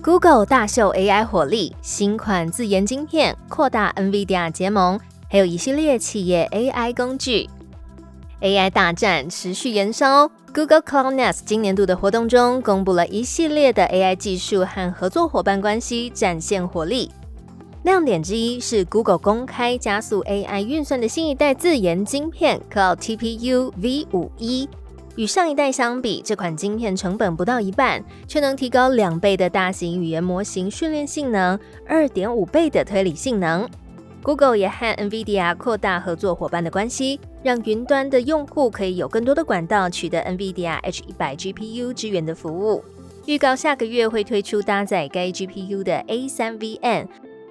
Google 大秀 AI 火力，新款自研晶片扩大 NVIDIA 结盟，还有一系列企业 AI 工具。AI 大战持续延烧，Google Cloud Next 今年度的活动中公布了一系列的 AI 技术和合作伙伴关系，展现火力。亮点之一是 Google 公开加速 AI 运算的新一代自研晶片 Cloud TPU V51。与上一代相比，这款晶片成本不到一半，却能提高两倍的大型语言模型训练性能，二点五倍的推理性能。Google 也和 NVIDIA 扩大合作伙伴的关系，让云端的用户可以有更多的管道取得 NVIDIA H100 GPU 支援的服务。预告下个月会推出搭载该 GPU 的 A3 VM，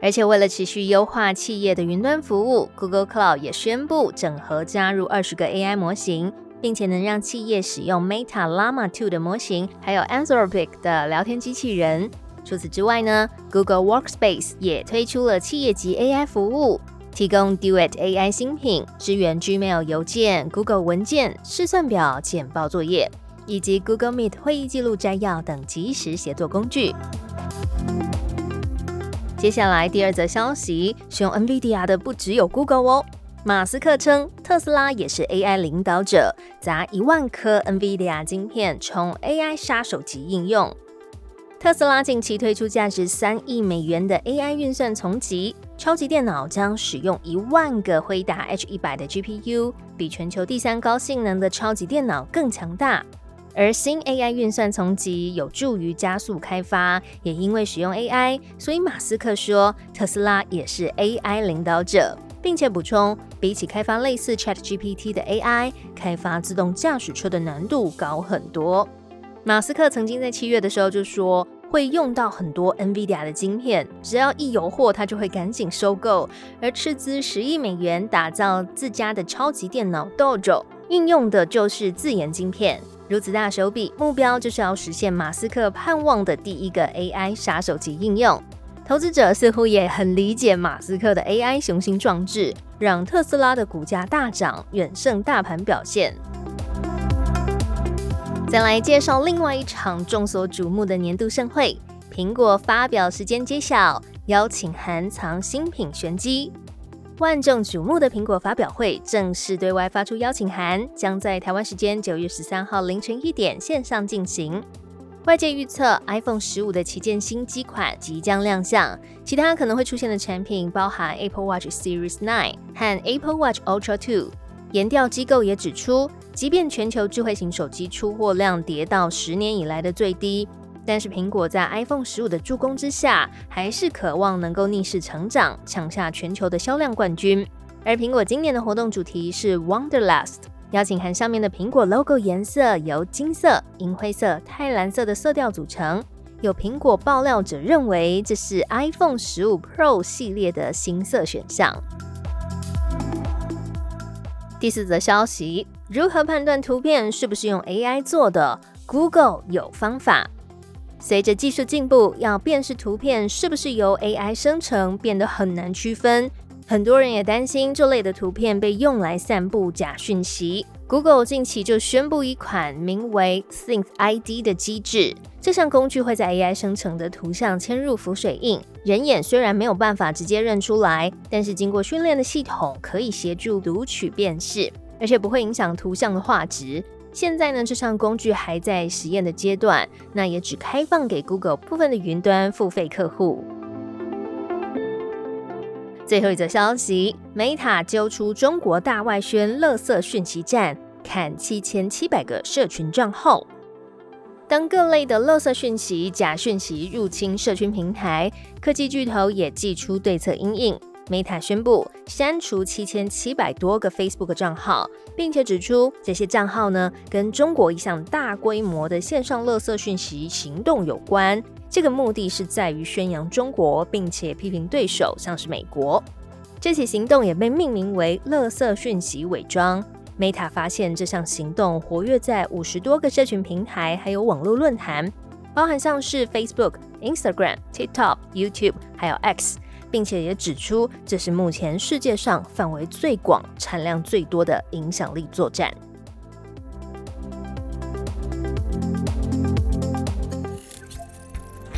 而且为了持续优化企业的云端服务，Google Cloud 也宣布整合加入二十个 AI 模型。并且能让企业使用 Meta Llama 2的模型，还有 Anthropic 的聊天机器人。除此之外呢，Google Workspace 也推出了企业级 AI 服务，提供 Duet AI 新品，支援 Gmail 邮件、Google 文件、试算表、简报作业，以及 Google Meet 会议记录摘要等即时协作工具。接下来第二则消息，使用 NVIDIA 的不只有 Google 哦。马斯克称，特斯拉也是 AI 领导者，砸一万颗 NVIDIA 晶片，冲 AI 杀手级应用。特斯拉近期推出价值三亿美元的 AI 运算丛集，超级电脑将使用一万个辉达 H100 的 GPU，比全球第三高性能的超级电脑更强大。而新 AI 运算丛集有助于加速开发，也因为使用 AI，所以马斯克说，特斯拉也是 AI 领导者。并且补充，比起开发类似 ChatGPT 的 AI，开发自动驾驶车的难度高很多。马斯克曾经在七月的时候就说，会用到很多 NVIDIA 的晶片，只要一有货，他就会赶紧收购。而斥资十亿美元打造自家的超级电脑 Dojo，应用的就是自研晶片。如此大手笔，目标就是要实现马斯克盼望的第一个 AI 杀手级应用。投资者似乎也很理解马斯克的 AI 雄心壮志，让特斯拉的股价大涨，远胜大盘表现。再来介绍另外一场众所瞩目的年度盛会——苹果发表时间揭晓，邀请函藏新品玄机。万众瞩目的苹果发表会正式对外发出邀请函，将在台湾时间九月十三号凌晨一点线上进行。外界预测，iPhone 十五的旗舰新机款即将亮相。其他可能会出现的产品包含 Apple Watch Series 9和 Apple Watch Ultra 2。研调机构也指出，即便全球智慧型手机出货量跌到十年以来的最低，但是苹果在 iPhone 十五的助攻之下，还是渴望能够逆势成长，抢下全球的销量冠军。而苹果今年的活动主题是 Wonderlust。邀请函上面的苹果 logo 颜色由金色、银灰色、钛蓝色的色调组成。有苹果爆料者认为，这是 iPhone 十五 Pro 系列的新色选项。第四则消息：如何判断图片是不是用 AI 做的？Google 有方法。随着技术进步，要辨识图片是不是由 AI 生成变得很难区分。很多人也担心这类的图片被用来散布假讯息。Google 近期就宣布一款名为 Synth ID 的机制，这项工具会在 AI 生成的图像嵌入浮水印，人眼虽然没有办法直接认出来，但是经过训练的系统可以协助读取辨识，而且不会影响图像的画质。现在呢，这项工具还在实验的阶段，那也只开放给 Google 部分的云端付费客户。最后一则消息，Meta 揪出中国大外宣垃圾讯息站，砍七千七百个社群账号。当各类的垃圾讯息、假讯息入侵社群平台，科技巨头也祭出对策阴影。Meta 宣布删除七千七百多个 Facebook 账号，并且指出这些账号呢，跟中国一项大规模的线上垃圾讯息行动有关。这个目的是在于宣扬中国，并且批评对手，像是美国。这起行动也被命名为“垃圾讯息伪装”。Meta 发现这项行动活跃在五十多个社群平台，还有网络论坛，包含像是 Facebook、Instagram、TikTok、YouTube，还有 X，并且也指出这是目前世界上范围最广、产量最多的影响力作战。